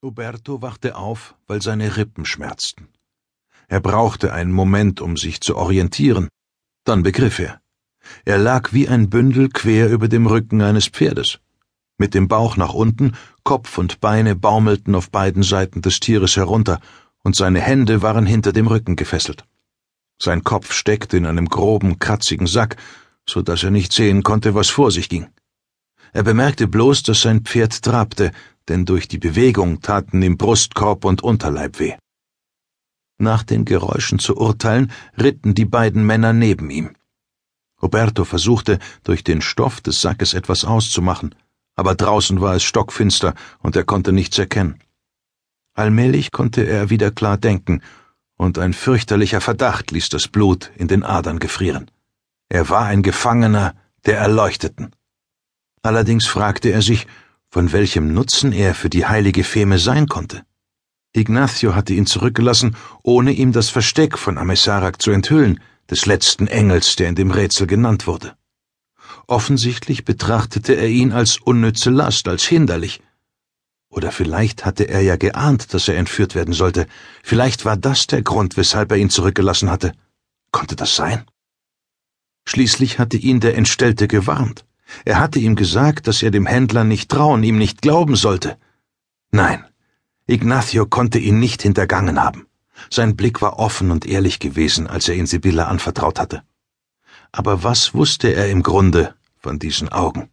Uberto wachte auf, weil seine Rippen schmerzten. Er brauchte einen Moment, um sich zu orientieren. Dann begriff er. Er lag wie ein Bündel quer über dem Rücken eines Pferdes. Mit dem Bauch nach unten, Kopf und Beine baumelten auf beiden Seiten des Tieres herunter, und seine Hände waren hinter dem Rücken gefesselt. Sein Kopf steckte in einem groben, kratzigen Sack, so dass er nicht sehen konnte, was vor sich ging. Er bemerkte bloß, dass sein Pferd trabte, denn durch die Bewegung taten ihm Brustkorb und Unterleib weh. Nach den Geräuschen zu urteilen, ritten die beiden Männer neben ihm. Roberto versuchte, durch den Stoff des Sackes etwas auszumachen, aber draußen war es stockfinster und er konnte nichts erkennen. Allmählich konnte er wieder klar denken, und ein fürchterlicher Verdacht ließ das Blut in den Adern gefrieren. Er war ein Gefangener der Erleuchteten. Allerdings fragte er sich, von welchem Nutzen er für die heilige Feme sein konnte. Ignacio hatte ihn zurückgelassen, ohne ihm das Versteck von Amesarak zu enthüllen, des letzten Engels, der in dem Rätsel genannt wurde. Offensichtlich betrachtete er ihn als unnütze Last, als hinderlich. Oder vielleicht hatte er ja geahnt, dass er entführt werden sollte. Vielleicht war das der Grund, weshalb er ihn zurückgelassen hatte. Konnte das sein? Schließlich hatte ihn der Entstellte gewarnt. Er hatte ihm gesagt, dass er dem Händler nicht trauen, ihm nicht glauben sollte. Nein, Ignacio konnte ihn nicht hintergangen haben. Sein Blick war offen und ehrlich gewesen, als er ihn Sibylla anvertraut hatte. Aber was wusste er im Grunde von diesen Augen?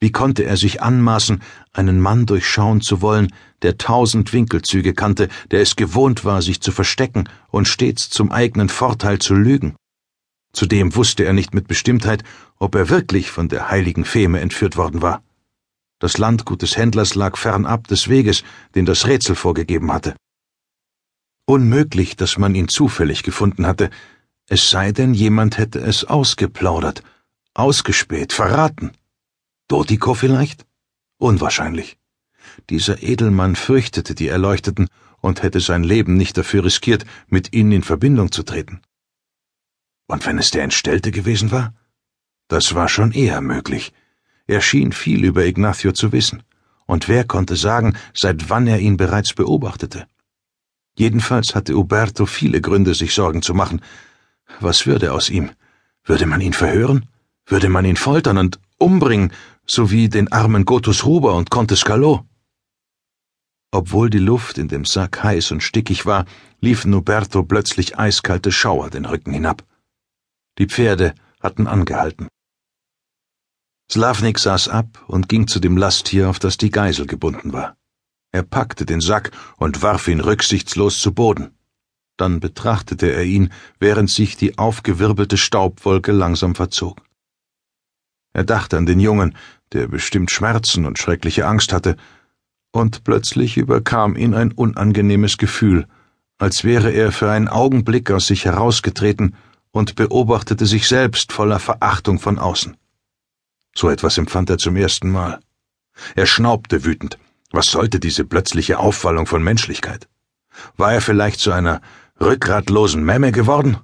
Wie konnte er sich anmaßen, einen Mann durchschauen zu wollen, der tausend Winkelzüge kannte, der es gewohnt war, sich zu verstecken und stets zum eigenen Vorteil zu lügen? Zudem wusste er nicht mit Bestimmtheit, ob er wirklich von der heiligen Feme entführt worden war. Das Landgut des Händlers lag fernab des Weges, den das Rätsel vorgegeben hatte. Unmöglich, dass man ihn zufällig gefunden hatte, es sei denn, jemand hätte es ausgeplaudert, ausgespäht, verraten. Dotiko vielleicht? Unwahrscheinlich. Dieser Edelmann fürchtete die Erleuchteten und hätte sein Leben nicht dafür riskiert, mit ihnen in Verbindung zu treten. Und wenn es der Entstellte gewesen war? Das war schon eher möglich. Er schien viel über Ignacio zu wissen. Und wer konnte sagen, seit wann er ihn bereits beobachtete? Jedenfalls hatte Uberto viele Gründe, sich Sorgen zu machen. Was würde aus ihm? Würde man ihn verhören? Würde man ihn foltern und umbringen, so wie den armen Gotus Huber und Conte Scalo? Obwohl die Luft in dem Sack heiß und stickig war, liefen Uberto plötzlich eiskalte Schauer den Rücken hinab. Die Pferde hatten angehalten. Slavnik saß ab und ging zu dem Lasttier, auf das die Geisel gebunden war. Er packte den Sack und warf ihn rücksichtslos zu Boden. Dann betrachtete er ihn, während sich die aufgewirbelte Staubwolke langsam verzog. Er dachte an den Jungen, der bestimmt Schmerzen und schreckliche Angst hatte, und plötzlich überkam ihn ein unangenehmes Gefühl, als wäre er für einen Augenblick aus sich herausgetreten und beobachtete sich selbst voller Verachtung von außen. So etwas empfand er zum ersten Mal. Er schnaubte wütend. Was sollte diese plötzliche Aufwallung von Menschlichkeit? War er vielleicht zu einer rückgratlosen Memme geworden?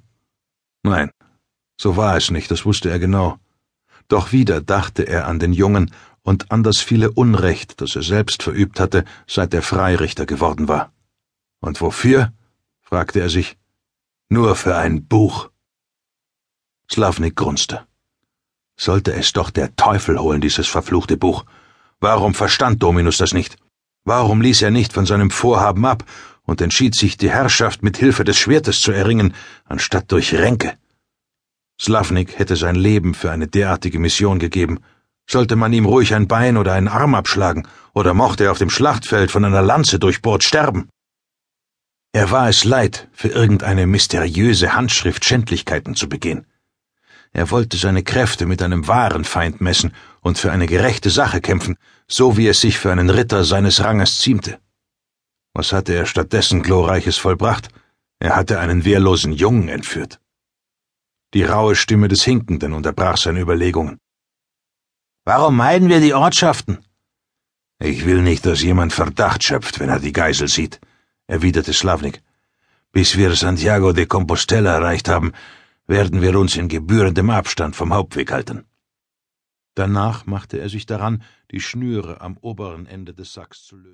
Nein, so war es nicht, das wusste er genau. Doch wieder dachte er an den Jungen und an das viele Unrecht, das er selbst verübt hatte, seit er Freirichter geworden war. Und wofür? fragte er sich. Nur für ein Buch. Slavnik grunzte. Sollte es doch der Teufel holen, dieses verfluchte Buch. Warum verstand Dominus das nicht? Warum ließ er nicht von seinem Vorhaben ab und entschied sich, die Herrschaft mit Hilfe des Schwertes zu erringen, anstatt durch Ränke? Slavnik hätte sein Leben für eine derartige Mission gegeben. Sollte man ihm ruhig ein Bein oder einen Arm abschlagen, oder mochte er auf dem Schlachtfeld von einer Lanze durchbohrt sterben? Er war es leid, für irgendeine mysteriöse Handschrift Schändlichkeiten zu begehen. Er wollte seine Kräfte mit einem wahren Feind messen und für eine gerechte Sache kämpfen, so wie es sich für einen Ritter seines Ranges ziemte. Was hatte er stattdessen Glorreiches vollbracht? Er hatte einen wehrlosen Jungen entführt. Die raue Stimme des Hinkenden unterbrach seine Überlegungen. Warum meiden wir die Ortschaften? Ich will nicht, dass jemand Verdacht schöpft, wenn er die Geisel sieht, erwiderte Slavnik. Bis wir Santiago de Compostela erreicht haben, werden wir uns in gebührendem Abstand vom Hauptweg halten. Danach machte er sich daran, die Schnüre am oberen Ende des Sacks zu lösen.